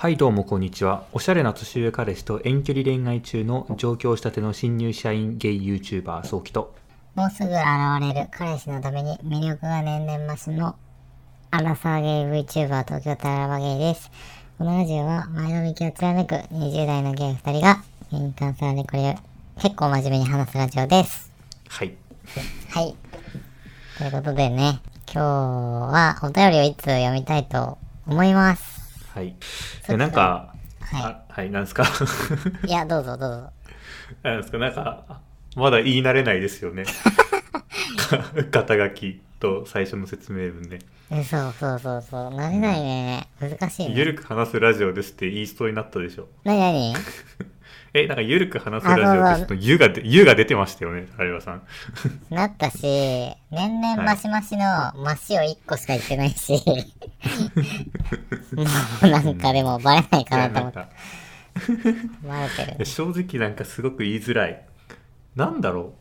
はいどうもこんにちは。おしゃれな年上彼氏と遠距離恋愛中の上京したての新入社員ゲイ YouTuber 早期と。もうすぐ現れる彼氏のために魅力が年々増すのアラサーゲイ VTuber 東京タラバゲイです。このラジオは前の道を貫く20代のゲイ2人がゲイに関するあれこれを結構真面目に話すラジオです。はい。はい。ということでね、今日はお便りをいつ読みたいと思います。はい。でなんか、はいあはい、なんですか？いや、どうぞどうぞ。なんですか？なんか、まだ言い慣れないですよね。肩書きと最初の説明文ね。えそうそうそうそう。慣れないね。難しいね。ゆるく話すラジオですって言いそうになったでしょ。なになに？え、なんかゆるく話すラジオですと、ゆがで、ゆが出てましたよね、有馬さん。なったし、年々マシマシのマシを1個しか言ってないし、もうなんかでもバレないかなと思って、バレてる。正直なんかすごく言いづらい。なんだろ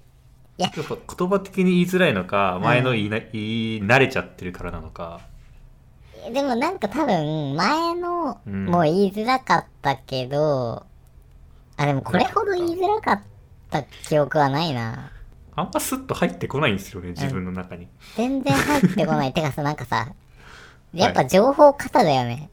う。いや。やっぱ言葉的に言いづらいのか、前の言いな、言い慣れちゃってるからなのか。でもなんか多分、前のうん。も言いづらかったけど、あ、でもこれほど言いづらかった記憶はないな。あんまスッと入ってこないんですよね、自分の中に。全然入ってこない。てかさ、なんかさ、やっぱ情報型だよね。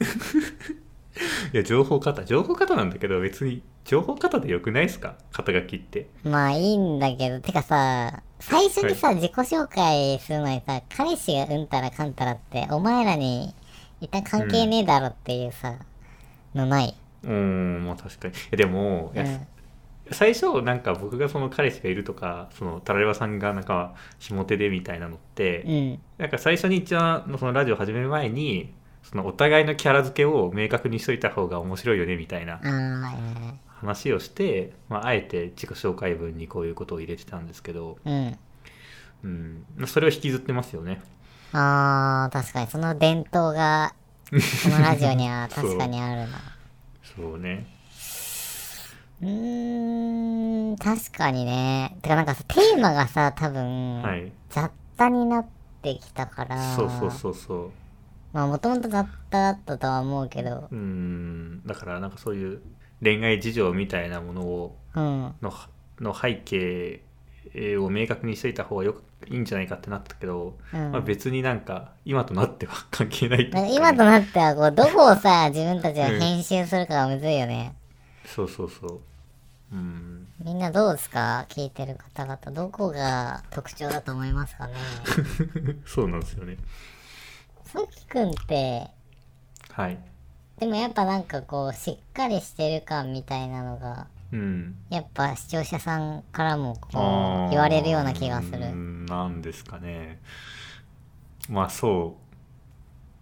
いや、情報型、情報型なんだけど、別に、情報型でよくないですか？肩書きって。まあいいんだけど、てかさ、最初にさ、自己紹介するのにさ、彼氏がうんたらかんたらって、お前らに一旦関係ねえだろっていうさ、のない。うーん、まあ確かに。でも、いやうん最初、なんか僕がその彼氏がいるとか、その、タラレバさんがなんか、下手でみたいなのって、うん。なんか最初に一番そのラジオ始める前にそのお互いのキャラ付けを明確にしといた方が面白いよねみたいな話をして、まあ、あえて自己紹介文にこういうことを入れてたんですけど、うん。うん、まあそれを引きずってますよね。ああ、確かにその伝統が、このラジオには確かにあるな。そうね。うーん、確かにね。てかなんかさ、テーマがさ、多分、はい。雑多になってきたから、そうそうそうそう。まあもともと雑多だったとは思うけど、うん、だからなんかそういう恋愛事情みたいなものをうん。のの背景を明確にしといた方がよくいいんじゃないかってなったけど、うんまあ、別になんか今となっては関係ないい今となってはこうどこをさ自分たちが編集するかがむずいよね、そうそうそう。うん。みんなどうですか？聞いてる方々どこが特徴だと思いますか？ね そうなんですよね。さきくんってはい。でもやっぱなんかこうしっかりしてる感みたいなのがうん。やっぱ視聴者さんからもこう言われるような気がすうるんなんですかね。まあそ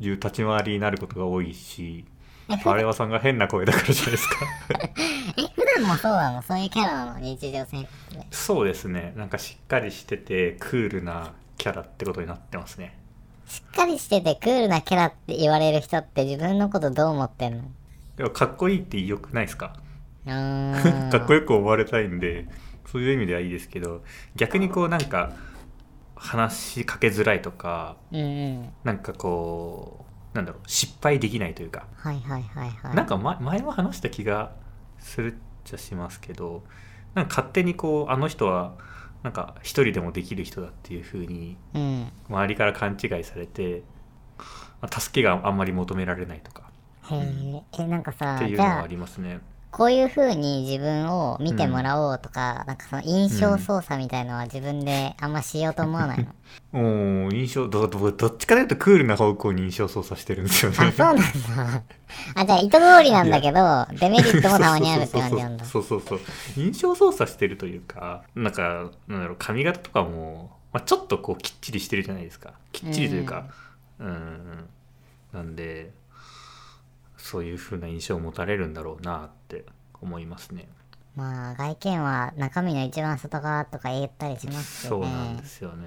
ういう立ち回りになることが多いし、あれはさんが変な声だからじゃないですか。え普段もそうなの？そういうキャラなの日常生活でそうですね。なんかしっかりしててクールなキャラってことになってますね。しっかりしててクールなキャラって言われる人って自分のことどう思ってんの？でもかっこいいって良くないですか？かっこよく思われたいんでそういう意味ではいいですけど逆にこうなんか話しかけづらいとかうんうん。なんかこうなんだろう失敗できないというか、はいはいはいはい。なんか前前も話した気がするっちゃしますけどなんか勝手にこうあの人はなんか一人でもできる人だっていう風にうん。周りから勘違いされて、まあ助けがあんまり求められないとか。へええなんかさっていうのはありますね。こういう風に自分を見てもらおうとか、なんかその印象操作みたいのは自分であんましようと思わないの？おー印象どどどっちかというとクールな方向に印象操作してるんですよね。あそうなんだあじゃあ意図通りなんだけどデメリットもたまにあるって感じなんだ。そうそうそうそう印象操作してるというかなんかなんだろう髪型とかも、まあ、ちょっとこうきっちりしてるじゃないですか。きっちりというかうん。なんでそういう風な印象を持たれるんだろうなって思いますねまあ外見は中身の一番外側とか言ったりしますよねそうなんですよね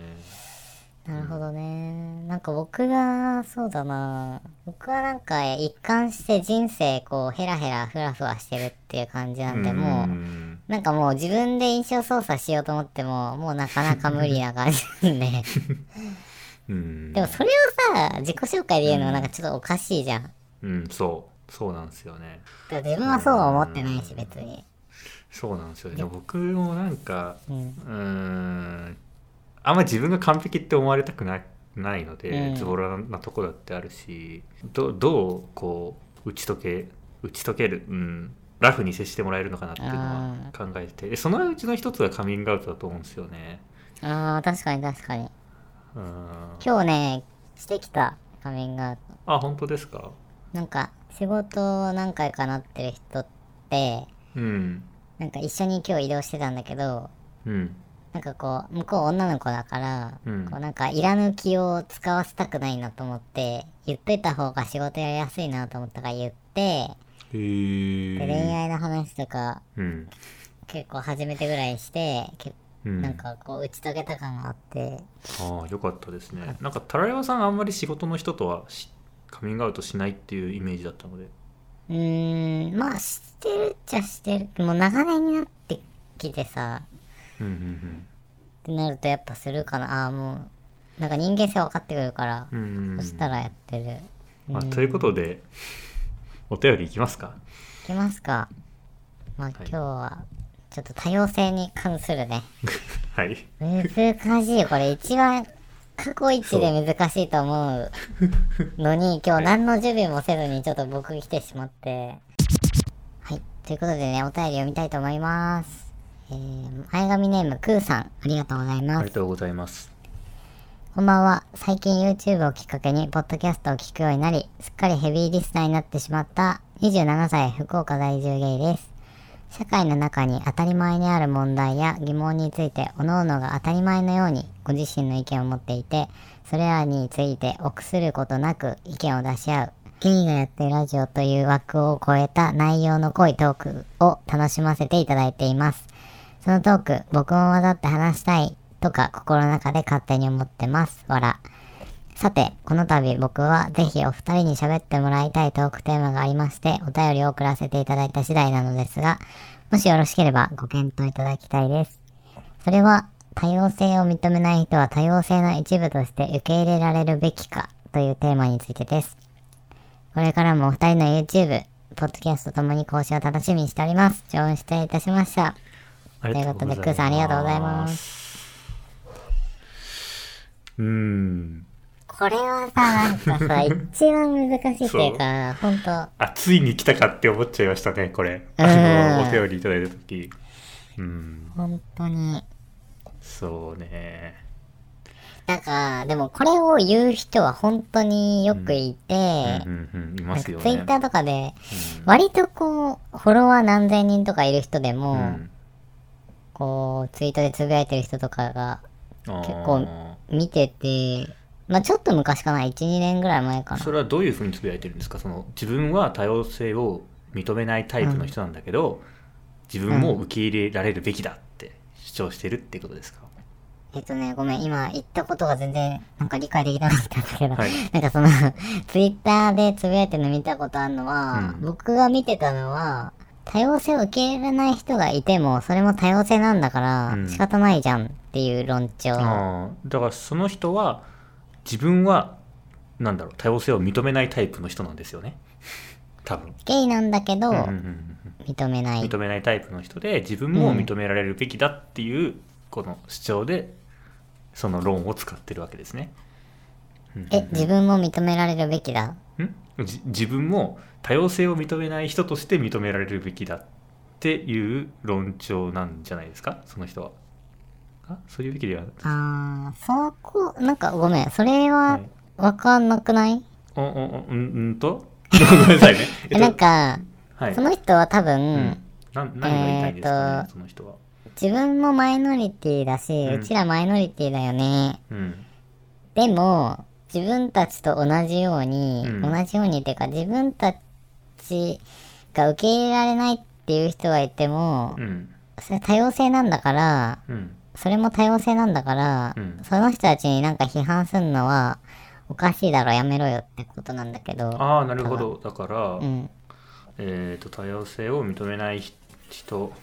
なるほどね。なんか僕が、そうだな。僕はなんか一貫して人生こうヘラヘラフラフラしてるっていう感じなんで、もう、んなんかもう自分で印象操作しようと思っても、もうなかなか無理な感じなんで。うんでもそれをさ、自己紹介で言うのはなんかちょっとおかしいじゃん。うんそうそうなんですよね自分はそうは思ってないし、別に。そうなんですよね僕もなんかうん。あんまり自分が完璧って思われたくないないので、うんズボラなとこだってあるしどどうこう打ち解け打ち解ける、うん、ラフに接してもらえるのかなっていうのは考えててでそのうちの一つがカミングアウトだと思うんですよね。ああ、確かに確かに。うん今日ね、してきた、カミングアウト。あ本当ですか？なんか、仕事何回かなってる人って、うんなんか一緒に今日移動してたんだけど、うん。なんかこう、向こう女の子だから、うん。こうなんかいらぬ気を使わせたくないなと思って、言っといた方が仕事やりやすいなと思ったから言って、へで恋え愛の話とかうん。結構初めてぐらいして、けうん。なんかこう打ち解けた感があって、ああよかったですね。なんかタラヤワさんあんまり仕事の人とはしカミングアウトしないっていうイメージだったのでうーん、まあしてるっちゃしてる。もう長年になってきてさ、うんうんってなるとやっぱするかな。ああ、もう、なんか人間性分かってくるから、うんうんうんそしたらやってる。まあ、ということでお便りいきますか？いきますか。まあ今日は、ちょっと多様性に関するね。はい難しい。これ一番過去一で難しいと思うのに、今日何の準備もせずにちょっと僕来てしまって。はい。ということでね、お便り読みたいと思います。えー、前髪ネームくーさん、ありがとうございあます。りがとうございますこんばんは。最近 YouTube をきっかけに、ポッドキャストを聞くようになり、すっかりヘビーリスナーになってしまった27歳福岡在住ゲイです。社会の中に当たり前にある問題や疑問について、各々が当たり前のようにご自身の意見を持っていて、それらについて臆することなく意見を出し合う。ゲイがやってるラジオという枠を超えた内容の濃いトークを楽しませていただいています。そのトーク、僕も混ざって話したいとか心の中で勝手に思ってます。わら。さて、この度僕はぜひお二人に喋ってもらいたいトークテーマがありまして、お便りを送らせていただいた次第なのですが、もしよろしければご検討いただきたいです。それは、多様性を認めない人は多様性の一部として受け入れられるべきかというテーマについてです。これからもお二人の YouTube、ポッドキャストともに更新を楽しみにしております。長文失礼いたしました。といということでクーさんありがとうございますうーんこれはさ、なんかさ、一番難しいっていうか、ほんと、あついに来たかって思っちゃいましたねこれ。うん。あのお便りいただいた時。うん。本当に。そうね。なんか、でもこれを言う人は本当によくいて、うんうんうんいますよね。ツイッターとかで、割とこう、フォロワー何千人とかいる人でも、うん。こう、ツイートでつぶやいてる人とかが結結構見てて、まあちょっと昔かな、1、2年ぐらい前かな。それはどういうふうにつぶやいてるんですか？その自分は多様性を認めないタイプの人なんだけど、自分も受け入れられるべきだって主張してるってことですか、えっとね、ごめん、今言ったことが全然なんか理解できなかったんだけど、はい。なんかその、ツイッターでつぶやいてるの見たことあるのは、うん。僕が見てたのは、多様性を受け入れない人がいても、それも多様性なんだからうん。仕方ないじゃんっていう論調。ああだからその人は自分はなんだろう多様性を認めないタイプの人なんですよね 多分、ゲイなんだけど、うんうんうん認めない。認めないタイプの人で自分も認められるべきだっていうこの主張でその論を使ってるわけですね。うんえ、自分も認められるべきだ？んじ自分も多様性を認めない人として認められるべきだっていう論調なんじゃないですか？その人は。あそういうべきでは。あー、そこ、なんかごめん、それははい。わかんなくない、おおおうんんと？ごめんなさいね。え、なんか、はい、その人は多分、うん、な何が言いたいんですかね、えーとその人は。自分もマイノリティだし、ううんちらマイノリティだよね。うん。でも、自分たちと同じように、うん。同じようにっていうか、自分たちが受け入れられないっていう人がいても、うん。それ多様性なんだから、うんそれも多様性なんだから、うん。その人たちになんか批判するのは、おかしいだろ、やめろよってことなんだけど。ああなるほど。だから、うん。えー、と多様性を認めない人を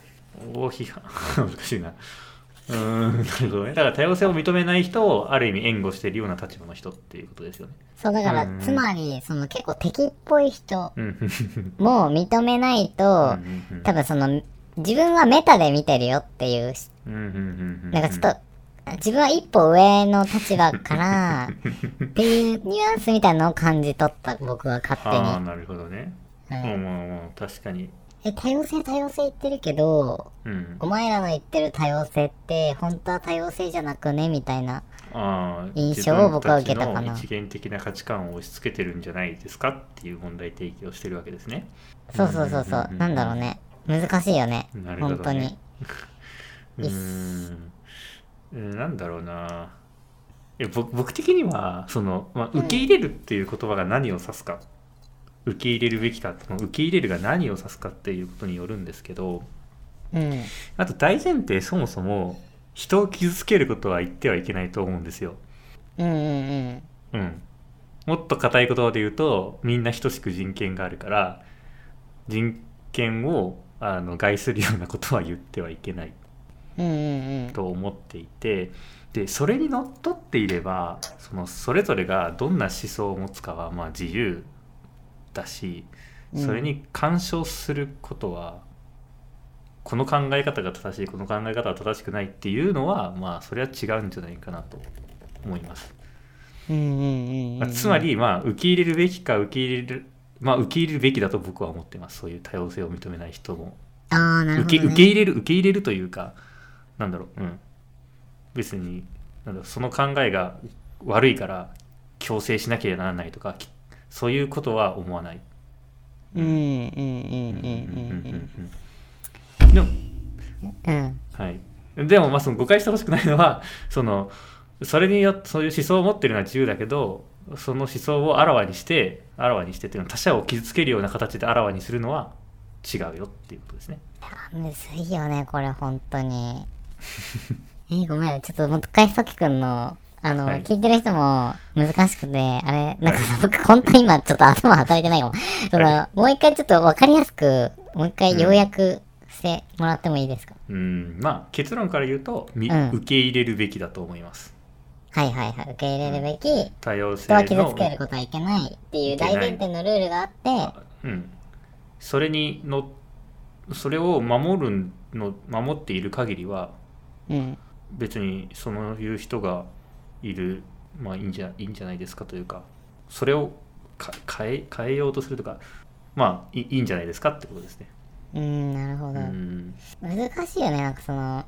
批判 難しいな。うーんなるほどね。だから多様性を認めない人をある意味援護しているような立場の人っていうことですよね。そう、だから、うん。つまり、その結構敵っぽい人 も認めないと、多分その、自分はメタで見てるよっていう、なんかちょっと、自分は一歩上の立場から、っていうニュアンスみたいなのを感じ取った、僕は勝手に。ああなるほどね、確かにえ、多様性多様性言ってるけど、うんお前らの言ってる多様性って、本当は多様性じゃなくねみたいな。印象を僕は受けたかな一元的な価値観を押し付けてるんじゃないですかっていう問題提起をしてるわけですねそうそうそうそう。なんだろうね。難しいよね。なるほどね本当に。うーんうんなんだろうないや僕僕的にはその、まあ、受け入れるっていう言葉が何を指すか、受け入れるべきかその受け入れるが何を指すかっていうことによるんですけどうん。あと大前提そもそも人を傷つけることは言ってはいけないと思うんですよ。うんうんうん。うん、もっと硬い言葉で言うとみんな等しく人権があるから人権をあの害するようなことは言ってはいけないうんうんうん。と思っていてでそれにのっとっていればそのそれぞれがどんな思想を持つかはまあ自由だしうんそれに干渉することは、この考え方が正しいこの考え方は正しくないっていうのはまあそれは違うんじゃないかなと思います。うんうんうんうん。まあつま、りまあ受け入れるべきか受け入れるまあ受け入れるべきだと僕は思ってますそういう多様性を認めない人もああ、なるほど、ね。受け入れる受け入れるというかなんだろううん別になんだその考えが悪いから強制しなければならないとかきそういうことは思わない。うんうんうんうんうんうんうんでもうん。うん。はい、でもまあその誤解してほしくないのはそのそれによってそういう思想を持ってるのは自由だけどその思想をあらわにしてあらわにしてっていうのは他者を傷つけるような形であらわにするのは違うよっていうことですね。むずいよね、これ、本当に。えーごめん、ちょっともう一回、さきくんの、あの、はい聞いてる人も難しくて、あれ、なんかさ、僕、本当に今、ちょっと頭働いてないかも。その、はもう一回ちょっとわかりやすく、もう一回要約してもらってもいいですか、うんまあ結論から言うと、みうん受け入れるべきだと思います。はいはいはい。受け入れるべき、多様性人は傷のつけることはいけないっていう大前提のルールがあって、うん、それにのそれを守るの守っている限りはうん。別にそのいう人がいるまあいいんじゃいいんじゃないですかというかそれをか変え変えようとするとかまあいいいんじゃないですかってことですね。うん、なるほうど。ん難しいよね、なんかその、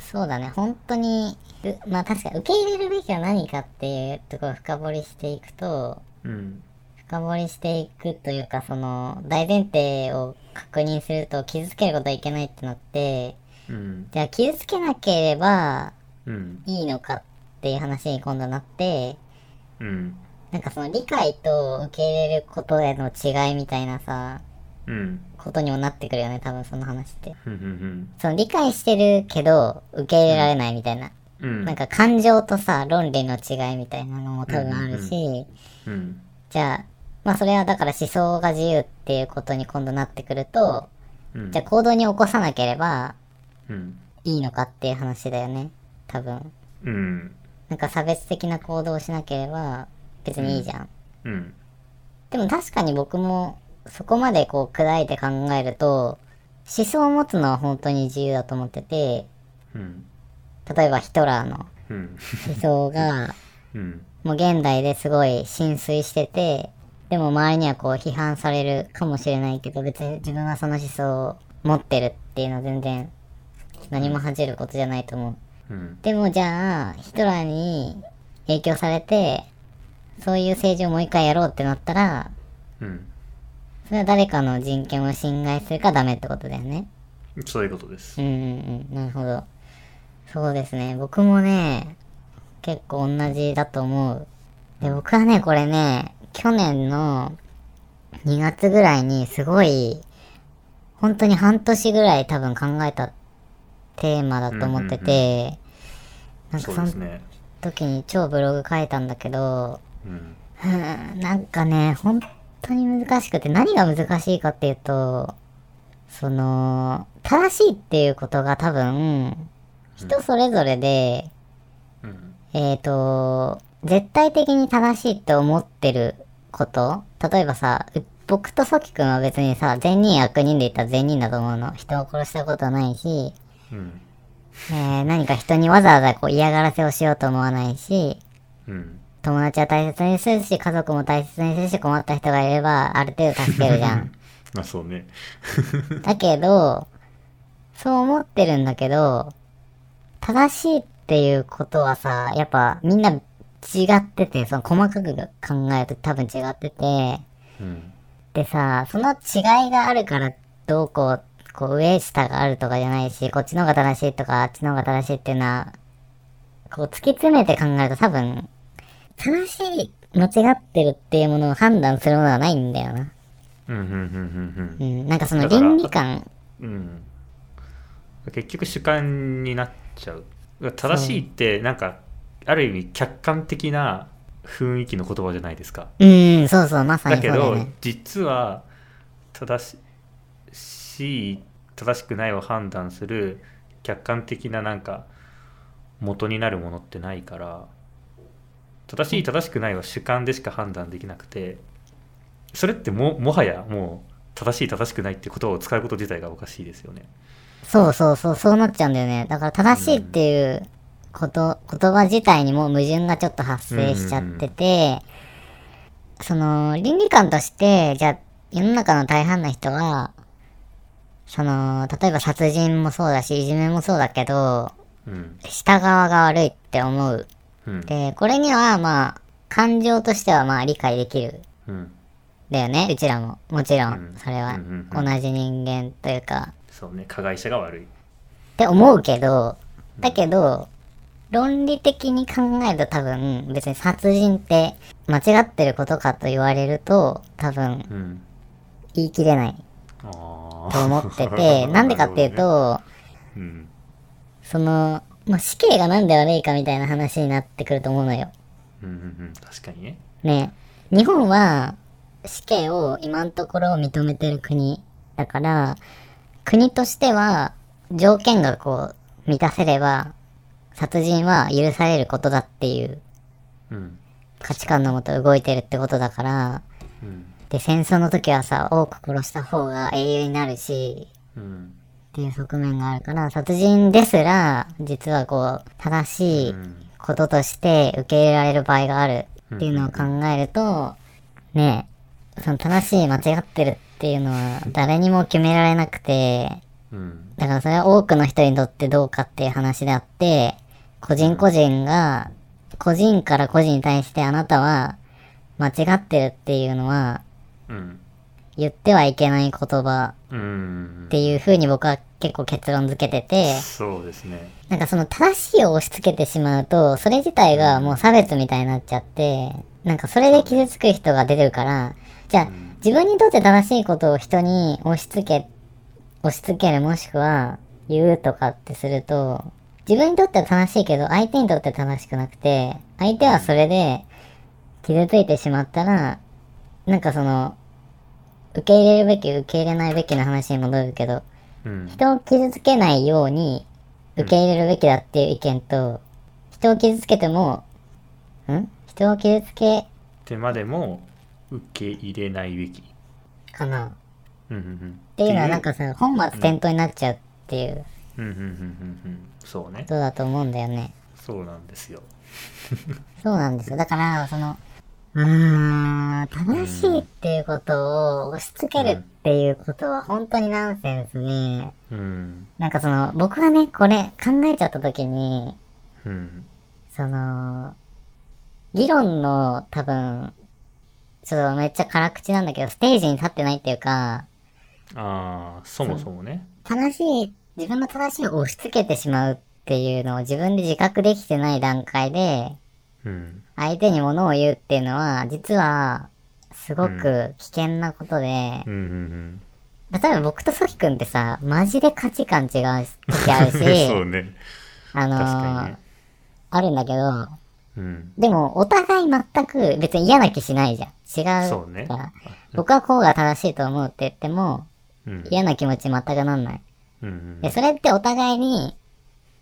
そうだね、本当に、うまあ確かに受け入れるべきは何かっていうところを深掘りしていくと、うん深掘りしていくというか、その、大前提を確認すると傷つけることはいけないってなって、うんじゃあ傷つけなければうんいいのかっていう話に今度なって、うん。なんかその理解と受け入れることへの違いみたいなさ、うんことにもなってくるよね、多分その話って。その理解してるけど、受け入れられないみたいな。うんなんか感情とさ、論理の違いみたいなのも多分あるし、うんじゃあ、まあそれはだから思想が自由っていうことに今度なってくると、うんじゃあ行動に起こさなければうんいいのかっていう話だよね。多分。うんなんか差別的な行動をしなければ別にいいじゃん。うんでも確かに僕もそこまでこう砕いて考えると、思想を持つのは本当に自由だと思ってて、うん。例えばヒトラーのうん。思想が、うん。もう現代ですごい浸水してて、でも周りにはこう批判されるかもしれないけど、別に自分はその思想を持ってるっていうのは全然何も恥じることじゃないと思う。うん。でもじゃあ、ヒトラーに影響されて、そういう政治をもう一回やろうってなったら、うんそれは誰かの人権を侵害するからダメってことだよね。そういうことですうんうんうん、なるほど。そうですね。僕もね、結構同じだと思う。で、僕はね、これね、去年の2月ぐらいにすごい、本当に半年ぐらい多分考えたテーマだと思ってて、なんかそうそのですね時に超ブログ書いたんだけど、うんうんなんかね、本当に難しくて、何が難しいかっていうと、その、正しいっていうことが多分、人それぞれで、うん。えっ、と、絶対的に正しいって思ってること例えばさ、う僕とソキ君は別にさ、善人悪人で言ったら善人だと思うの。人を殺したことないし、うん。えー何か人にわざわざこう嫌がらせをしようと思わないし、うん友達は大切にするし、家族も大切にするし、困った人がいれば、ある程度助けるじゃん。まあそうね。だけど、そう思ってるんだけど、正しいっていうことはさ、やっぱみんな違ってて、その細かく考えると多分違ってて、うん。でさ、その違いがあるからどうこう、こう上下があるとかじゃないし、こっちの方が正しいとか、あっちの方が正しいっていうのは、こう突き詰めて考えると多分、正しい、間違ってるっていうものを判断するものはないんだよな。うんうんうんうんうん、なんかその倫理観、うん。うん結局主観になっちゃう。正しいってなんかある意味客観的な雰囲気の言葉じゃないですか。うん、そうそう、まさにだけど。実は正しい正しくないを判断する客観的ななんか元になるものってないから正しい正しくないは主観でしか判断できなくてそれってももはやもう正しい正しくないって言葉を使うこと自体がおかしいですよね。そうそうそう、そうなっちゃうんだよね。だから正しいっていうこと、言葉自体にも矛盾がちょっと発生しちゃってて、その、倫理観として、じゃあ、世の中の大半の人は、その、例えば殺人もそうだし、いじめもそうだけど、うん下側が悪いって思う。うん。で、これにはまあ、感情としてはまあ理解できる。うん。だよね、うちらも。もちろうん。ん、それは同じ人間というか、そうね加害者が悪い。って思うけど、だけど、論理的に考えると多分、別に殺人って間違ってることかと言われると、多分うん。言い切れない。あと思ってて、なんでかっていう、と、その、まあ、死刑がなんで悪いかみたいな話になってくると思うのよ。うんうんうんうん、確かにね。ね。日本は死刑を今のところ認めてる国だから、国としては条件がこう満たせれば、殺人は許されることだっていううん価値観のもと動いてるってことだから、うんで、戦争の時はさ、多く殺した方が英雄になるし、うんっていう側面があるから、殺人ですら、実はこう、正しいうん。こととして受け入れられる場合があるっていうのを考えると、ねえ、その正しい間違ってるっていうのは誰にも決められなくて、うん。だからそれは多くの人にとってどうかっていう話であって、個人個人が、個人から個人に対してあなたは間違ってるっていうのはうん。言ってはいけない言葉うん。っていう風に僕は結構結論付けてて、そうですね。なんかその正しいを押し付けてしまうと、それ自体がもう差別みたいになっちゃって、なんかそれで傷つく人が出てるから、じゃあ自分にとって正しいことを人に押し付け、押し付けるもしくは言うとかってすると、自分にとっては正しいけど相手にとっては正しくなくて、相手はそれで傷ついてしまったら、なんかその、受け入れるべき受け入れないべきの話に戻るけど、うん人を傷つけないように受け入れるべきだっていう意見と、人を傷つけても、ん？人を傷つけ手までも受け入れないべき。かなっうんうんうんていうのはなんかさ、本末転倒になっちゃうっていううんうんうんうんうんそうねことだと思うんだよね。そうなんですよ。そうなんですよ。だから、その、うーん、正しいっていうことを押し付けるっていうことは本当にナンセンスで、うんなんかその、僕がね、これ考えちゃった時に、うんその、議論の多分、ちょっとめっちゃ辛口なんだけど、ステージに立ってないっていうか、ああそもそもね。正しい、自分の正しいを押し付けてしまうっていうのを自分で自覚できてない段階で、うん相手に物を言うっていうのは、実は、すごく危険なことで、うんうん例えば僕とソキ君ってさ、マジで価値観違う時あるうん。し、ね。あの。あるんだけど、うんでも、お互い全く別に嫌な気しないじゃん。違う。そうねから僕はこうが正しいと思うって言っても、うん嫌な気持ち全くなんない。うんうんで、それってお互いに、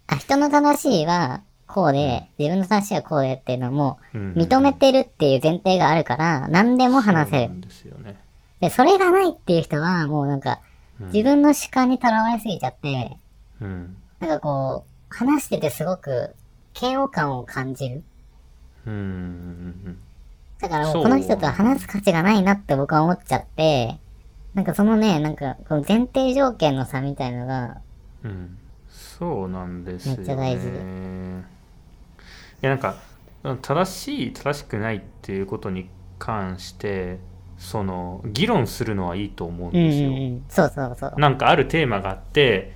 あ、人の正しいはこうで、自分の正しいはこうでっていうのも、うん認めてるっていう前提があるから、何でも話せるですよね。で、それがないっていう人は、もうなんか、自分の主観にとらわれすぎちゃって、うん。なんかこう、話しててすごく嫌悪感を感じる。だからこの人とは話す価値がないなって僕は思っちゃって、なんかそのね、なんかこの前提条件の差みたいのが、うんうん。そうなんですよね。めっちゃ大事いやなんか正しい正しくないっていうことに関してその議論するのはいいと思うんうんうんですよ。うん。そうそうそう。なんかあるテーマがあって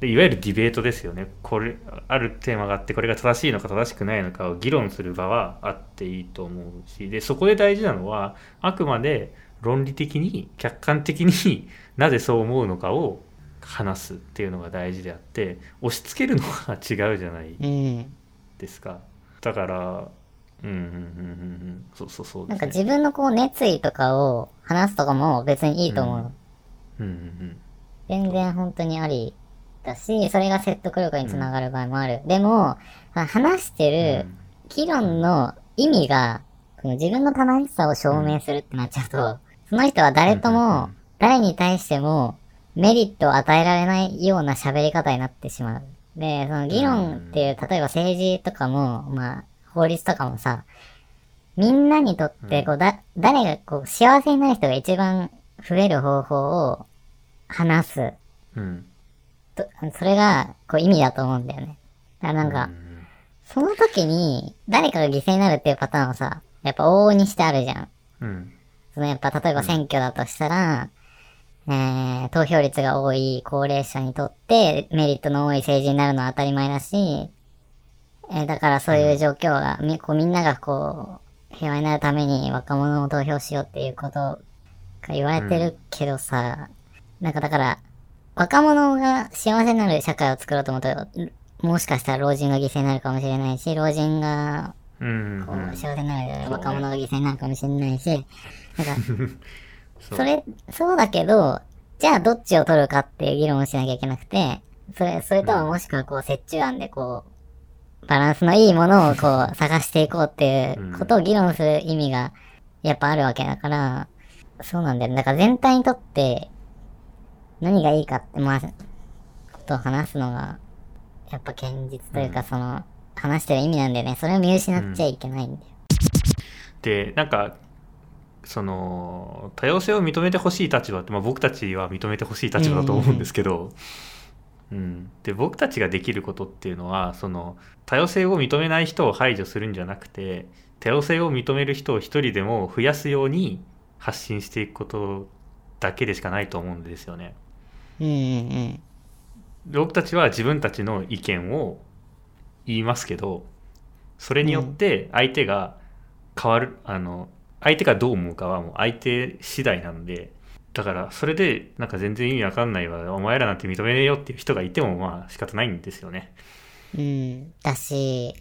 でいわゆるディベートですよねこれあるテーマがあってこれが正しいのか正しくないのかを議論する場はあっていいと思うしでそこで大事なのはあくまで論理的に客観的に なぜそう思うのかを話すっていうのが大事であって押し付けるのは違うじゃないうん。ですか？だからうんうんうんうんうんそうそうそうなんか自分のこう熱意とかを話すとかも別にいいと思う。うんうん全然本当にありだし、それが説得力につながる場合もある。でも、話してる議論の意味が、この自分の正しさを証明するってなっちゃうと、その人は誰とうんうんうもん、誰に対してもメリットを与えられないような喋り方になってしまう。で、その議論っていう、例えば政治とかも、まあ、法律とかもさ、みんなにとって、こう、だ、誰がこう、幸せになる人が一番増える方法を話す。うんとそれが、こう、意味だと思うんだよね。だからなんか、うんその時に、誰かが犠牲になるっていうパターンはさ、やっぱ往々にしてあるじゃん。うんそのやっぱ例えば選挙だとしたら、えー、投票率が多い高齢者にとってメリットの多い政治になるのは当たり前だし、えーだからそういう状況が、みこうみんながこう、平和になるために若者を投票しようっていうことが言われてるけどさ、なんかだから、若者が幸せになる社会を作ろうと思うと、もしかしたら老人が犠牲になるかもしれないし、老人がうん。こう幸せになる若者が犠牲になるかもしれないし、なんか、それ、そうだけど、じゃあどっちを取るかっていう議論をしなきゃいけなくて、それ、それとはもしくはこう、折衷案でこう、バランスのいいものをこう、探していこうっていうことを議論する意味が、やっぱあるわけだから、そうなんだよね。だから全体にとって、何がいいかって、まあ、ことを話すのが、やっぱ堅実というか、その、話してる意味なんだよね。それを見失っちゃいけないんだよ。でなんかその多様性を認めてほしい立場って、まあ、僕たちは認めてほしい立場だと思うんですけど、うん、で僕たちができることっていうのはその多様性を認めない人を排除するんじゃなくて多様性を認める人を一人でも増やすように発信していくことだけでしかないと思うんですよね。うんうんうん。で僕たちは自分たちの意見を言いますけどそれによって相手が変わる、あの相手がどう思うかはもう相手次第なんでだからそれでなんか全然意味わかんないわお前らなんて認めねえよっていう人がいてもまあ仕方ないんですよね。うん。だし、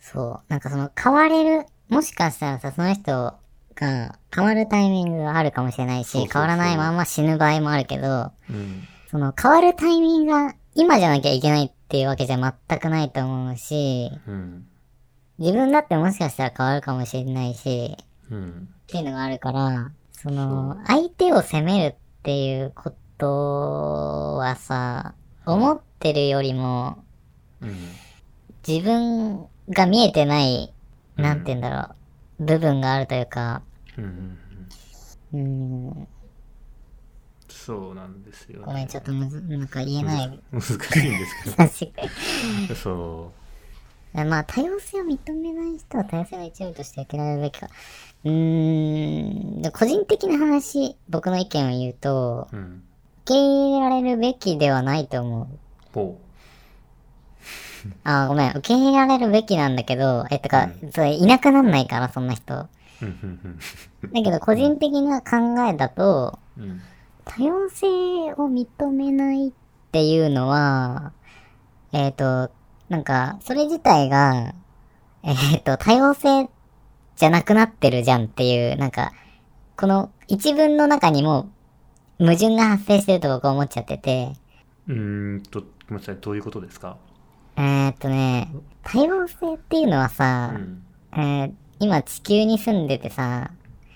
そう。なんかその変われる、もしかしたらさ、その人が変わるタイミングがあるかもしれないし、変わらないまま死ぬ場合もあるけど、うんその変わるタイミングが今じゃなきゃいけないっていうわけじゃ全くないと思うし、うん自分だってもしかしたら変わるかもしれないし、うんっていうのがあるから、その、相手を責めるっていうことはさ、思ってるよりも、うん自分が見えてない、うん。なんて言うんだろう、部分があるというか、うんそうなんですよ、ね。ごめん、ちょっとむず、なんか言えない。難しいんですけ確かど そに。まあ、多様性を認めない人は多様性の一部として受けられるべきか。うーん、で個人的な話、僕の意見を言うと、ううん受け入れられるべきではないと思う。ほあー、ごめん、受け入れられるべきなんだけど、え、とか、それいなくなんないから、そんな人。だううんうんけど、個人的な考えだと、うんうん多様性を認めないっていうのは、えっ、と、なんか、それ自体が、えっ、と、多様性じゃなくなってるじゃんっていう、なんか、この一文の中にも矛盾が発生してると僕は思っちゃってて、うーんとごめんなさい。どういうことですか？えー、っとね、多様性っていうのはうさ、ん。えー今地球に住んでてさ、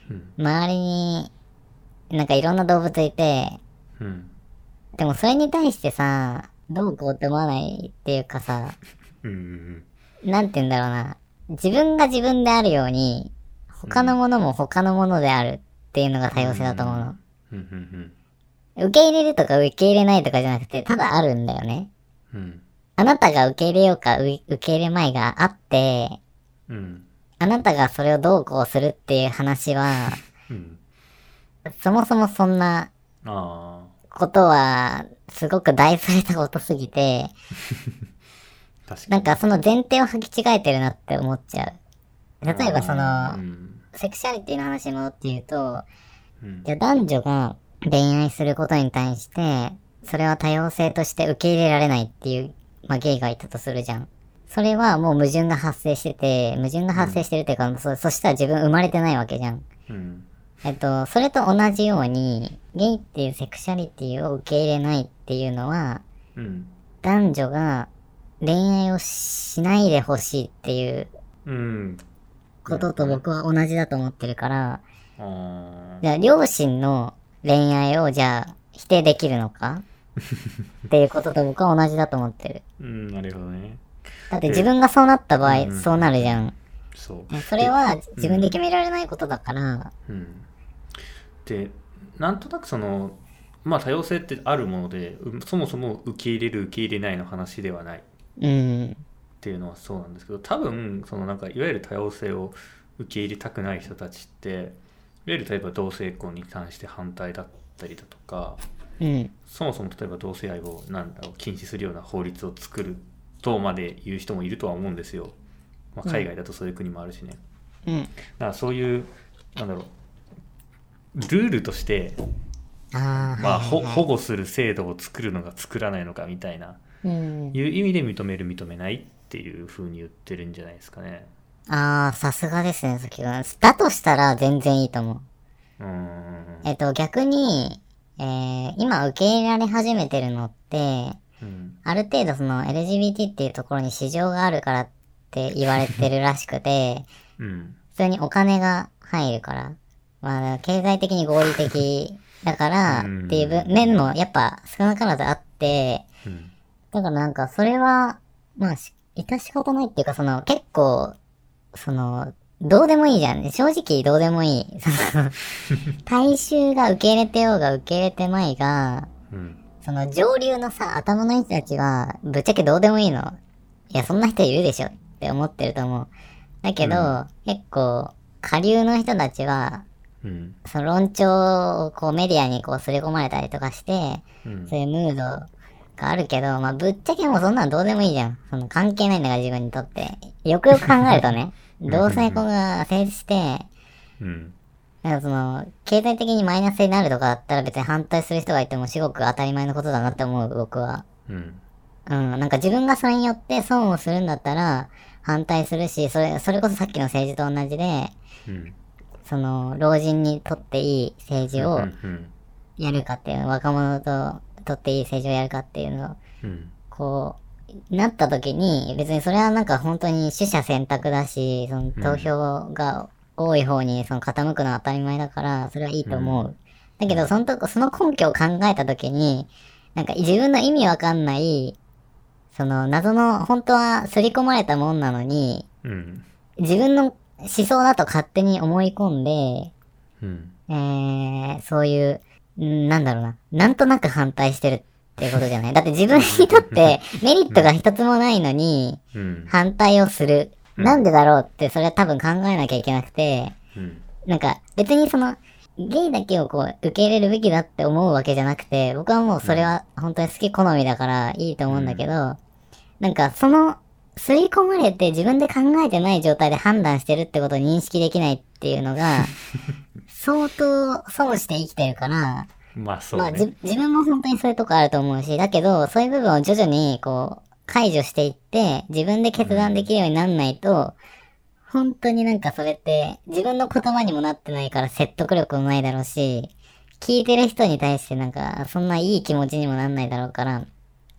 うん。周りになんかいろんな動物いて、うん。でもそれに対してさ、どうこうって思わないっていうかさ、うんなんて言うんだろうな。自分が自分であるように、他のものも他のものであるっていうのが多様性だと思うの。受け入れるとか受け入れないとかじゃなくて、ただあるんだよね。うん。あなたが受け入れようかう受け入れまいがあって、うん。あなたがそれをどうこうするっていう話は、うん。そもそもそんなあことは、すごく大それたことすぎて、なんかその前提を履き違えてるなって思っちゃう。例えばそのう、んセクシャリティの話に戻って言うと、うんじゃあ男女が恋愛することに対して、それは多様性として受け入れられないっていう、まあゲイがいたとするじゃん。それはもう矛盾が発生してて、矛盾が発生してるっていうか、そそしたら自分生まれてないわけじゃん。うんえっと、それと同じように、ゲイっていうセクシャリティを受け入れないっていうのは、うん。男女が恋愛をしないでほしいっていううん。ことと僕は同じだと思ってるから、あじゃあ両親の恋愛をじゃあ否定できるのか？っていうことと僕は同じだと思ってる。ーうんなるほどね。だって自分がそうなった場合、うん。そうなるじゃん。そう。それは自分で決められないことだから、うんでなんとなくそのまあ多様性ってあるものでうそもそも受け入れる受け入れないの話ではない。うん、っていうのはそうなんですけど多分そのなんかいわゆる多様性を受け入れたくない人たちっていわゆる例えば同性婚に関して反対だったりだとかうん、そもそも例えば同性愛をなんだろう禁止するような法律を作るとまで言う人もいるとは思うんですよ、まあ、海外だとそういう国もあるしね、うん。だからそういうなんだろうルールとして、まあ、保護する制度を作るのか作らないのかみたいな。うん。いう意味で認める認めないっていう風に言ってるんじゃないですかね。ああ、さすがですね、先が。だとしたら全然いいと思う。うーんえっと、逆に、えー、今受け入れられ始めてるのって、うん。ある程度その LGBT っていうところに市場があるからって言われてるらしくて、うん。普通にお金が入るから、まあ、経済的に合理的だからっていう分面もやっぱ少なからずあって、うんだからなんかそれは、まあ、し致し方ないっていうか、その結構、その、どうでもいいじゃん。正直どうでもいい。その、大衆が受け入れてようが受け入れてまいが、うんその上流のさ、頭のいい人たちは、ぶっちゃけどうでもいいの。いや、そんな人いるでしょって思ってると思う。だけど、結構、下流の人たちは、うん。その論調をこうメディアにこうすり込まれたりとかして、うん。そういうムードがあるけど、まあ、ぶっちゃけもうそんなんどうでもいいじゃん。その関係ないんだから自分にとって。よくよく考えるとね、同性婚が成立して、うん。なんかその、経済的にマイナスになるとかだったら別に反対する人がいてもすごく当たり前のことだなって思う、僕は。うん。うん、なんか自分がそれによって損をするんだったら反対するし、それ、それこそさっきの政治と同じで、うんその、老人にとっていい政治をやるかっていうの、若者ととっていい政治をやるかっていうのを、うん。こう、なった時に、別にそれはなんか本当に取捨選択だし、その投票が多い方にその傾くのは当たり前だから、それはいいと思う。だけど、そのとこ、その根拠を考えた時に、なんか自分の意味わかんない、その謎の、本当は刷り込まれたもんなのに、うん。自分の思想だと勝手に思い込んで、うん。えー、そういう、んなんだろうな、なんとなく反対してるってことじゃない？だって自分にとってメリットが一つもないのに、うん。反対をする。なんでだろうって、それは多分考えなきゃいけなくて、うん。なんか別にその、ゲイだけをこう、受け入れるべきだって思うわけじゃなくて、僕はもうそれは本当に好き好みだからいいと思うんだけど、なんかその、刷り込まれて自分で考えてない状態で判断してるってことを認識できないっていうのが、相当損して生きてるから、まあそうまあ、自分も本当にそういうとこあると思うし、だけど、そういう部分を徐々に、こう、解除していって、自分で決断できるようになんないと、本当になんかそれって、自分の言葉にもなってないから説得力もないだろうし、聞いてる人に対してなんか、そんないい気持ちにもなんないだろうから、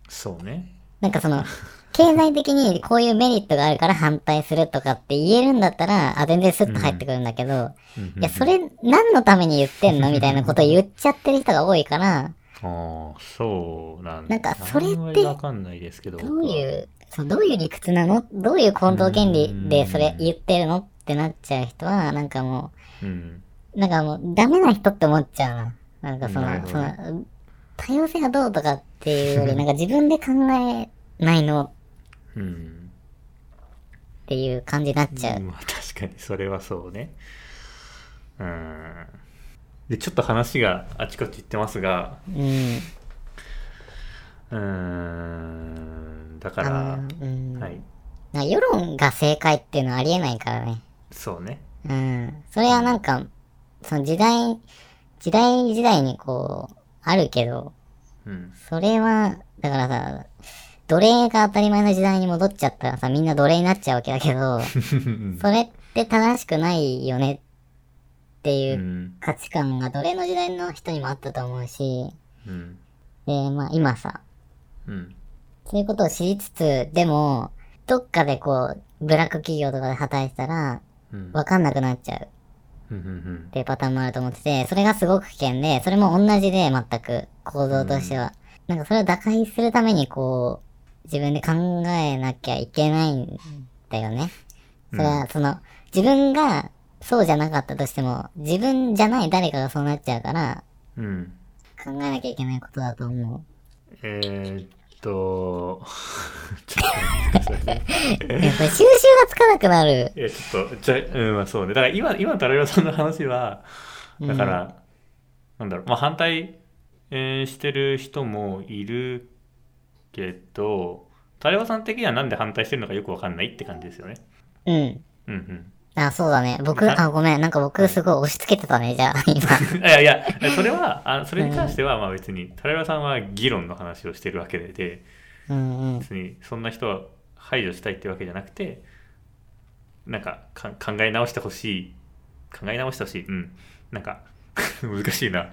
そうね。なんかその、経済的にこういうメリットがあるから反対するとかって言えるんだったら、あ、全然スッと入ってくるんだけど、いや、それ何のために言ってんの？みたいなこと言っちゃってる人が多いから、ああ、そうなんなんかそれってわかんないですけど。どういう、そう、どういう理屈なの？どういう混同原理でそれ言ってるの？ってなっちゃう人は、なんかもうん。う、なんかもう、ダメな人って思っちゃうな。なんかその、その、多様性がどうとかっていうより、なんか自分で考えないのうん。っていう感じになっちゃう。まあ確かにそれはそうね。うん。で、ちょっと話があちこち行ってますが、うん。うーん。だかあら、の、うん。はい。世論が正解っていうのはありえないからね。そうね。うん。それはなんか、その時代、時代時代にこう、あるけど、うん。それは、だからさ、奴隷が当たり前の時代に戻っちゃったらさ、みんな奴隷になっちゃうわけだけど、それって正しくないよねってう。いうん価値観が奴隷の時代の人にもあったと思うし、うん。で、まあ今さ、うん。そういうことを知りつつ、でも、どっかでこう、ブラック企業とかで働いてたら、うん。わかんなくなっちゃううん。うんっていうパターンもあると思ってて、それがすごく危険で、それも同じで全く構造としては。なんかそれを打開するためにこう、自分で考えなきゃいけないんだよね。それはその、自分がそうじゃなかったとしても、自分じゃない誰かがそうなっちゃうから、うん。うん。考えなきゃいけないことだと思う。えー、っと、ちょっとね。やっぱり収集がつかなくなる。いや、ちょっと、じゃうん、まあそうね。だから今、今、タラヨさんの話は、だから、なんだろう、まあ反対、えーしてる人もいるけど、タラヨさん的にはなんで反対してるのかよくわかんないって感じですよね。うん。うんうん。あ、そうだね。僕、はあ、ごめん。なんか僕すごい押し付けてたね、じゃあ、今。いやいや、それは、あそれに関しては、まあ別に、タラヨさんは議論の話をしてるわけで、でうんうん。別にそんな人は排除したいってわけじゃなくて、なんかか考え直してほしい、考え直してほしい、うん。なんか、難しいな。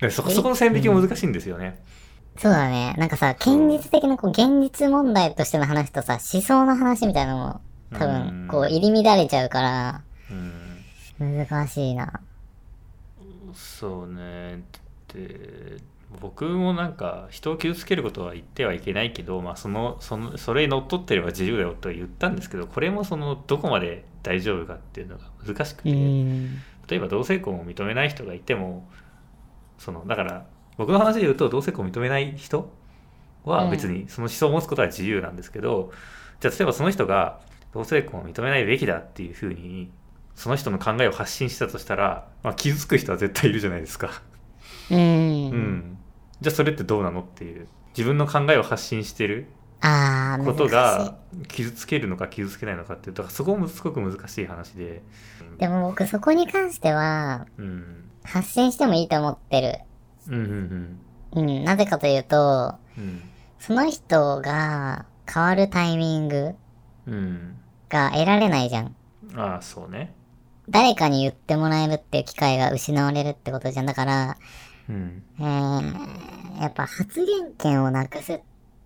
でそこ、そこの線引きも難しいんですよね。そうだね。なんかさ、現実的な、こう、現実問題としての話とさ、思想の話みたいなのも、多うん分、こう、入り乱れちゃうから、うん。難しいな。そうね。で、僕もなんか、人を傷つけることは言ってはいけないけど、まあその、その、それにのっとってれば自由だよとは言ったんですけど、これもその、どこまで大丈夫かっていうのが難しくうて、ん。例えば同性婚を認めない人がいてもそのだから僕の話で言うと同性婚を認めない人は別にその思想を持つことは自由なんですけど、じゃあ例えばその人が同性婚を認めないべきだっていうふうにその人の考えを発信したとしたら、まあ、傷つく人は絶対いるじゃないですか。うん。うん、じゃあそれってどうなのっていう自分の考えを発信してることが傷つけるのか傷つけないのかっていうだからそこもすごく難しい話で、い。でも僕、そこに関しては、うん、発信してもいいと思ってる。うんうんうん。なぜかというと、うん。その人が変わるタイミングうん。うんが得られないじゃん。ああそうね。誰かに言ってもらえるっていう機会が失われるってことじゃん。だから、うん。えー、やっぱ発言権をなくすっ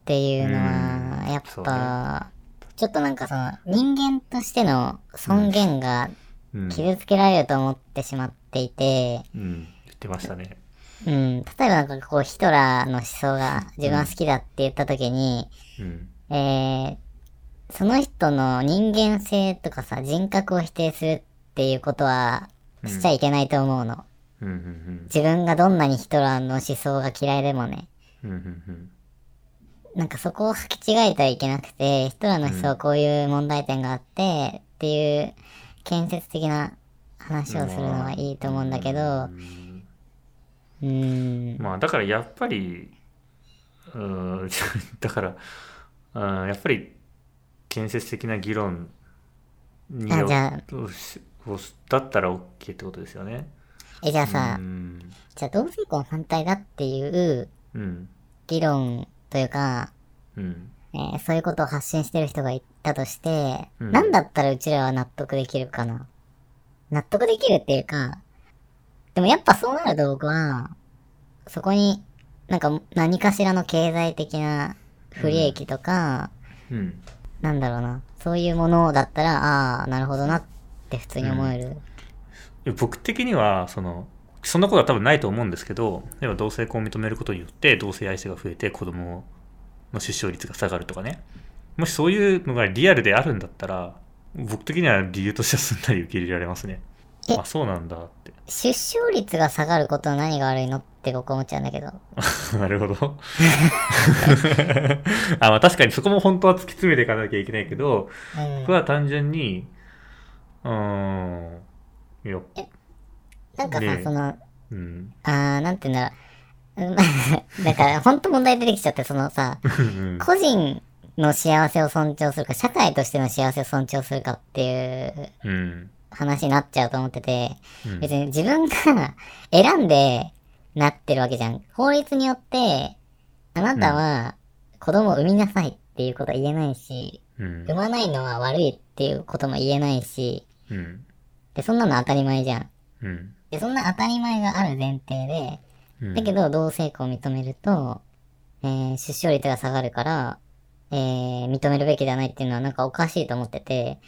ていうのは、やっぱ、ちょっとなんかその人間としての尊厳がうん、傷つけられると思ってしまっていて、うん、言ってましたね。うん、例えばなんかこうヒトラーの思想が自分は好きだって言った時に、うん、えー、その人の人間性とかさ、人格を否定するっていうことはしちゃいけないと思うの。うん、うん、自分がどんなにヒトラーの思想が嫌いでもね。なんかそこを履き違えてはいけなくて、ヒトラーの思想はこういう問題点があって、っていう建設的な話をするのはいいと思うんだけど、まあ、だからやっぱり、うーん、だから、うん、やっぱり建設的な議論によだったら OK ってことですよね。え、じゃあさう、ん、じゃあ同性婚反対だっていううん、議論というか、うん、えーそういうことを発信してる人がいたとして、うん。なんだったらうちらは納得できるかな。納得できるっていうか、でもやっぱそうなると僕は、そこになんか何かしらの経済的な不利益とか、うん。なんだろうな、そういうものだったら、ああ、なるほどなって普通に思える。僕的にはそのそんなことは多分ないと思うんですけど例えば同性婚を認めることによって同性愛者が増えて子供の出生率が下がるとかね。もしそういうのがリアルであるんだったら僕的には理由としてはすんなり受け入れられますね。えあそうなんだって出生率が下がることは何が悪いのって僕思っちゃうんだけど。なるほど あ、まあ確かにそこも本当は突き詰めていかなきゃいけないけど、うん僕。は単純に、うーん、いや、なんかさ、ねその、うん、あー、なんて言うんだろう。う んだから、本当問題出てきちゃって、そのさ、うん個人の幸せを尊重するか、社会としての幸せを尊重するかっていううん、話になっちゃうと思ってて、うん別に自分が選んでなってるわけじゃん。法律によって、あなたは子供を産みなさいっていうことは言えないし、うん産、まないのは悪いっていうことも言えないし、うん、で、そんなの当たり前じゃん。うん、で、そんな当たり前がある前提で、うん。だけど同性婚を認めると、えー出生率が下がるから、えー認めるべきではないっていうのはなんかおかしいと思ってて、うん、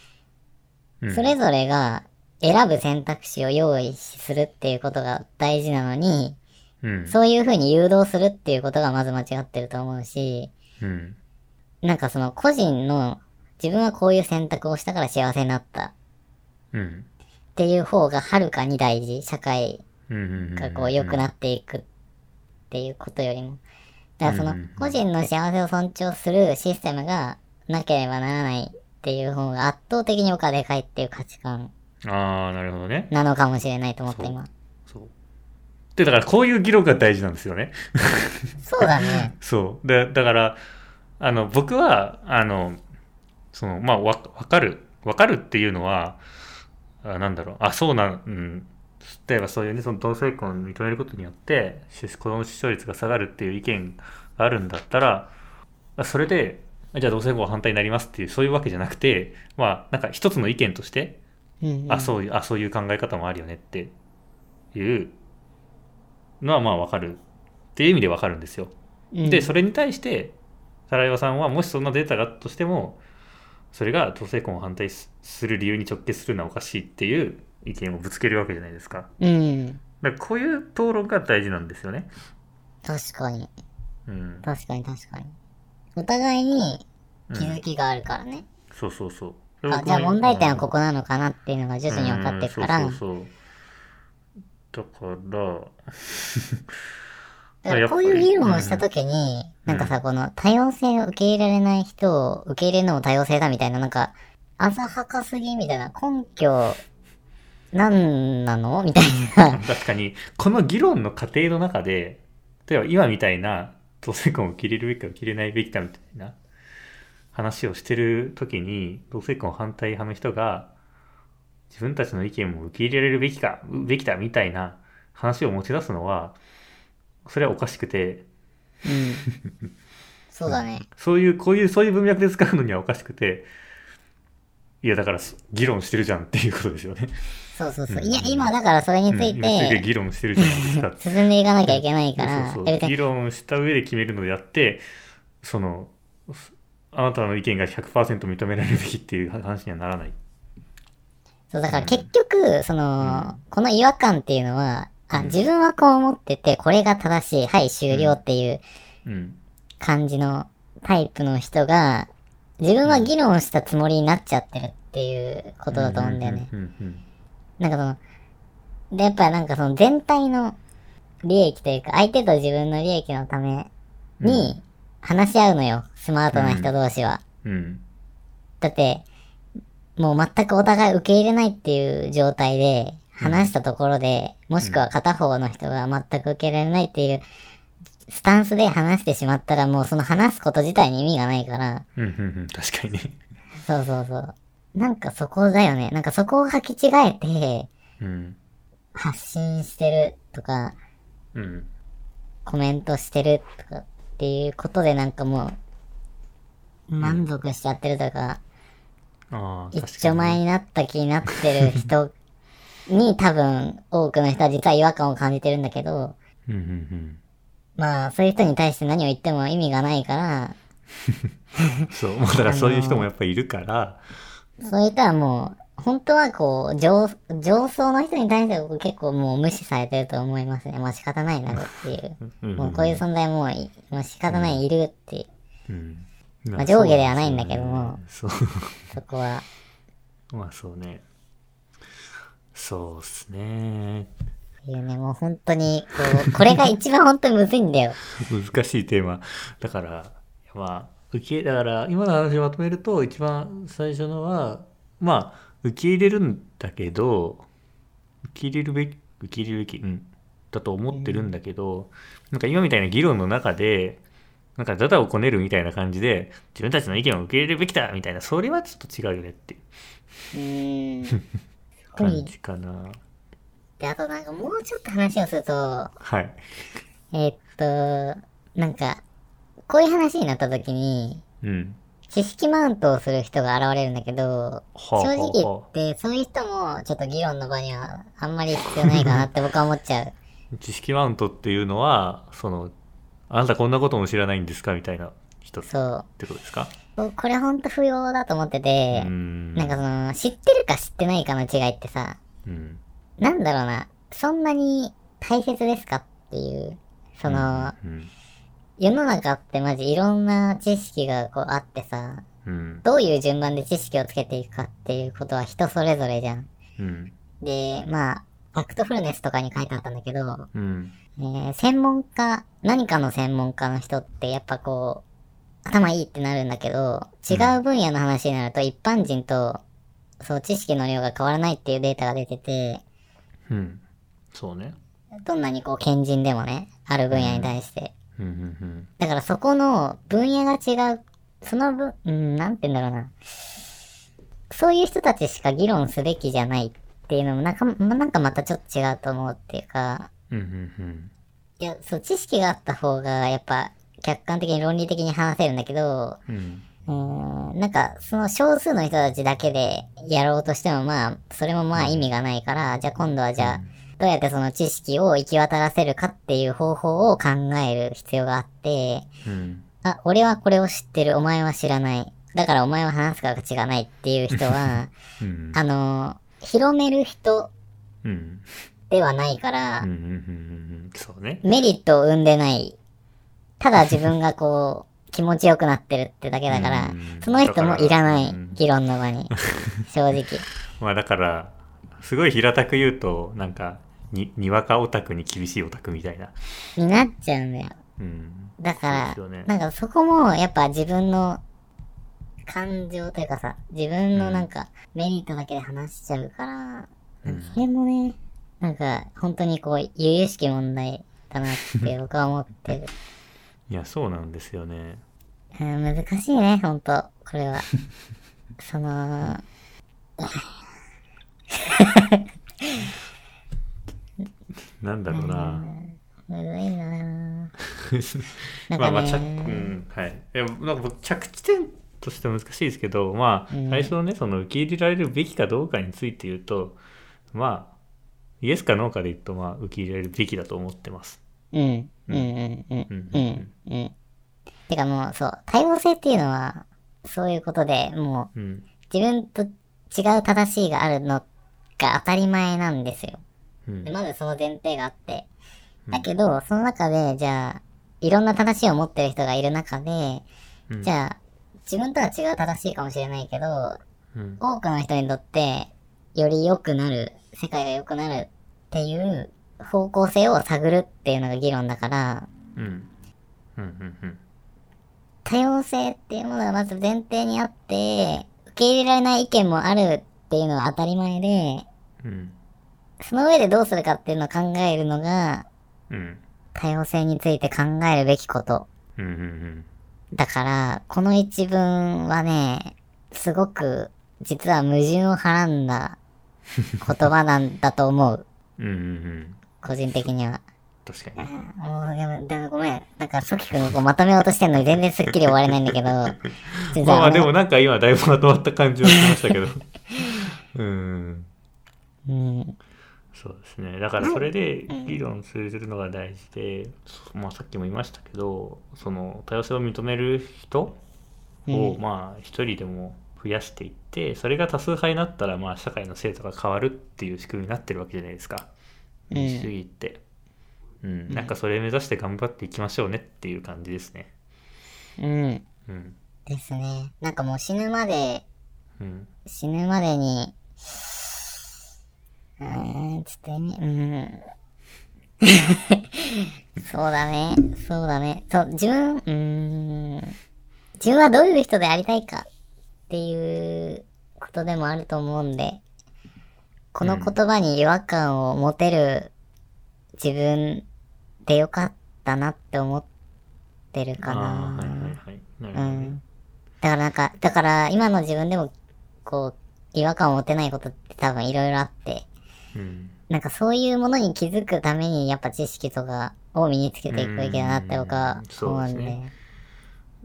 それぞれが選ぶ選択肢を用意するっていうことが大事なのに、うん、そういう風に誘導するっていうことがまず間違ってると思うし、うん、なんかその個人の自分はこういう選択をしたから幸せになったうん、っていう方がはるかに大事。社会がこう良くなっていくっていうことよりも。だからその個人の幸せを尊重するシステムがなければならないっていう方が圧倒的に僕はでかいっていう価値観ああ、なるほどね。なのかもしれないと思ってそう今。そう。で、だからこういう議論が大事なんですよね。そうだね。そう。で、だから、あの、僕は、あの、その、まあ、わ、わかる。わかるっていうのは、あなんだろう。あ、そうなん、うん。例えばそういうね、その同性婚を認めることによって、出子供出生率が下がるっていう意見があるんだったら、あそれで、あじゃあ同性婚は反対になりますっていう、そういうわけじゃなくて、まあ、なんか一つの意見として、うんうん、あ、そういう、あ、そういう考え方もあるよねっていうのはまあわかるっていう意味でわかるんですよ。うんで、それに対して、サライバさんはもしそんなデータがあったとしても、それが同性婚を反対すする理由に直結するのはおかしいっていう意見をぶつけるわけじゃないですか。うん。だからこういう討論が大事なんですよね。確かに。うん。確かに確かに。お互いにうん気づきがあるからね。そうそうそう。あ、じゃあ問題点はここなのかなっていうのが徐々に分かっていくから、うんそうそうそう。だから、だからこういう議論をしたときに、なんかさ、この多様性を受け入れられない人を受け入れるのも多様性だみたいな、なんか、浅はかすぎみたいな根拠、なんなの？みたいな。確かに、この議論の過程の中で、例えば今みたいな同性婚を受け入れるべきか受け入れないべきかみたいな話をしてる時に、同性婚反対派の人が、自分たちの意見も受け入れられるべきか、べきだみたいな話を持ち出すのは、それはおかしくて、うん。そうだね。そういう、こういう、そういう文脈で使うのにはおかしくて、いや、だから、議論してるじゃんっていうことですよね。そうそうそう。うん。いや、今だからそれについうん。議論してるじゃないですか。進んでいかなきゃいけないから、そうそう。議論した上で決めるのであってそのあなたの意見が100%認められるべきっていう話にはならない。そう、だから結局、その、この違和感っていうのは、あ、自分はこう思ってて、これが正しい、はい、終了っていううん。感じのタイプの人が、自分は議論したつもりになっちゃってるっていうことだと思うんだよね。なんかその、で、やっぱなんかその全体の利益というか、相手と自分の利益のために話し合うのよ、スマートな人同士は。うん。うん。だって、もう全くお互い受け入れないっていう状態で話したところで、もしくは片方の人が全く受け入れないっていうスタンスで話してしまったらもうその話すこと自体に意味がないから、うんうんうん。確かにね。そうそうそう。なんかそこだよね。なんかそこを履き違えてうん。発信してるとか、うん。コメントしてるとかっていうことでなんかもう満足しちゃってるとか、ああ、一。丁前になった気になってる人に多分多くの人は実は違和感を感じてるんだけど、うんうんまあそういう人に対して何を言っても意味がないから、そうだからそういう人もやっぱりいるからそういう人はもう、本当はこう、上、上層の人に対しては結構もう無視されてると思いますね。まあ仕方ないなっていう。うんもうこういう存在もうい、もう仕方ない、いるって。いう。うん。まあ上下ではないんだけども。そう。そこは。まあそうね。そうっすね。いうね、もう本当に、こう、これが一番本当にむずいんだよ。難しいテーマ。だからまあ受けだから今の話をまとめると一番最初のはまあ受け入れるんだけど受け入れるべき受け入れるべき、うん、だと思ってるんだけど、なんか今みたいな議論の中でなんかダダをこねるみたいな感じで自分たちの意見を受け入れるべきだみたいなそれはちょっと違うよねっていう。うー感い。じかな。で、あとなんかもうちょっと話をすると、はい。えーっと、なんか、こういう話になった時に、うん。知識マウントをする人が現れるんだけど、はあ正直言はって、そういう人もちょっと議論の場にはあんまり必要ないかなって僕は思っちゃう。知識マウントっていうのはそのあなたこんなことも知らないんですかみたいな人っそう。てことですか？ここれほんと不要だと思っててなんかその、知ってるか知ってないかの違いってさ、うん。なんだろうな、そんなに大切ですかっていう、その、うん世の中ってマジいろんな知識がこうあってさ、うん。どういう順番で知識をつけていくかっていうことは人それぞれじゃん。うん。で、まあ、ファクトフルネスとかに書いてあったんだけど、うん。えー専門家、何かの専門家の人ってやっぱこう、頭いいってなるんだけど、違う分野の話になると一般人と、そう、知識の量が変わらないっていうデータが出てて、うん。そうね。どんなにこう、賢人でもね、ある分野に対して。うんうんだからそこの分野が違う、その分、うん、なんて言うんだろうな。そういう人たちしか議論すべきじゃないっていうのも、なんか、まなんかまたちょっと違うと思うっていうか、うんうんうん。いや、そう、知識があった方が、やっぱ、客観的に論理的に話せるんだけど、うん。うーん、なんか、その少数の人たちだけでやろうとしても、まあ、それもまあ意味がないから、じゃあ今度はじゃあ、どうやってその知識を行き渡らせるかっていう方法を考える必要があって、うんあ、俺はこれを知ってる、お前は知らない。だからお前は話す価値がないっていう人は、うんあの、広める人うんではないから、そうねメリットを生んでない。ただ自分がこう、気持ちよくなってるってだけだからうん、その人もいらない議論の場に。正直。まあだからすごい平たく言うとなんかににわかオタクに厳しいオタクみたいな。になっちゃうんだよ。うん。だから、ね。なんかそこもやっぱ自分の感情というかさ、自分のなんかメリットだけで話しちゃうから、うん。それもね、なんか本当にこう、由々しき問題だなって僕は思ってる。いやそうなんですよね。うん難しいね、本当。これは。その、なんだろうなむずいなんまあかね まあ着、うん、はい。いやなんか僕着地点としては難しいですけど、まあ、うん最初のね、その受け入れられるべきかどうかについて言うと、まあ、イエスかノーかで言うと、まあ、受け入れられるべきだと思ってます。うん、うん、うん、うん、うんうん、うん。てかもう、そう、多様性っていうのは、そういうことで、もう、うん。自分と違う正しいがあるのが当たり前なんですよ。うんで。まずその前提があって。だけど、その中で、じゃあ、いろんな正しいを持ってる人がいる中で、うんじゃあ、自分とは違う正しいかもしれないけど、うん。多くの人にとって、より良くなる、世界が良くなるっていう方向性を探るっていうのが議論だから、うん。うん。うん。うん。多様性っていうものがまず前提にあって、受け入れられない意見もあるっていうのは当たり前で、うん。その上でどうするかっていうのを考えるのが、うん。多様性について考えるべきこと。うん。うん。だから、この一文はね、すごく、実は矛盾をはらんだ言葉なんだと思う。うん。うん。個人的には。確かに。もう、でも、でもごめん。なんか、ソキ君がこうまとめようとしてんのに全然スッキリ終われないんだけど。実まあまあ、で俺もなんか今だいぶまとまった感じはしましたけど。うん。うん。そうですね。だからそれで議論するのが大事で、まあ、さっきも言いましたけどその多様性を認める人を、うん。まあ一人でも増やしていってそれが多数派になったらまあ社会の制度が変わるっていう仕組みになってるわけじゃないですか。うん。民主主義って、うん。なんかそれ目指して頑張っていきましょうねっていう感じですね。うん。うん。ですね。なんかもう死ぬまで、うん。死ぬまでに、うーん、つってね、うん。そうだね、そうだね。そう、自分、うーん、自分はどういう人でありたいかっていうことでもあると思うんで、この言葉に違和感を持てる自分でよかったなって思ってるかあな。うん。だからなんか、だから今の自分でも、こう、違和感を持てないことって多分いろいろあって、うんなんかそういうものに気づくためにやっぱ知識とかを身につけていくべきだなって僕はうん思うんで。そうですね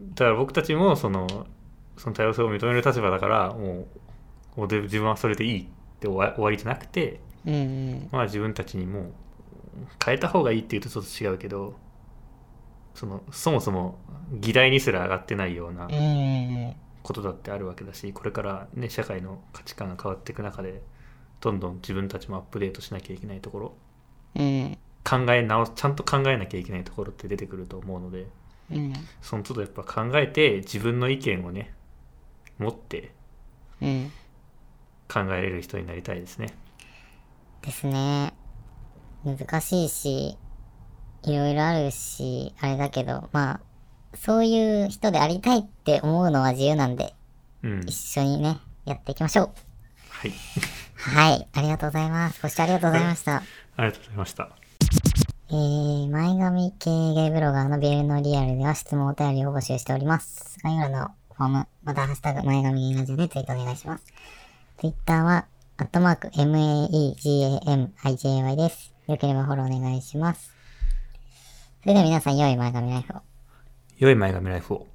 だから僕たちもそのその多様性を認める立場だからもうもうで自分はそれでいいって終わ終わりじゃなくてうんうん。まあ自分たちにも変えた方がいいっていうとちょっと違うけどそのそもそも議題にすら上がってないようなうんうんことだってあるわけだしこれからね社会の価値観が変わっていく中でどんどん自分たちもアップデートしなきゃいけないところうん。うん。考え直すちゃんと考えなきゃいけないところって出てくると思うのでうん。その都度やっぱ考えて自分の意見をね持ってうん。考えれる人になりたいですねですね。難しいし、いろいろあるし、あれだけど、まあ、そういう人でありたいって思うのは自由なんで、うん一緒にね、やっていきましょう。はいはい、ありがとうございます。ご視聴ありがとうございました。ありがとうございましたえー、前髪系ゲイブロガーのビールのリアルでは質問お便りを募集しております。概要欄のフォーム、またハッシュタグ前髪ラジオでツイートお願いします。ツイッターは、アットマーク、MAEGAMIJY です。よければフォローお願いします。それでは皆さん、良い前髪ライフを。良い前髪ライフを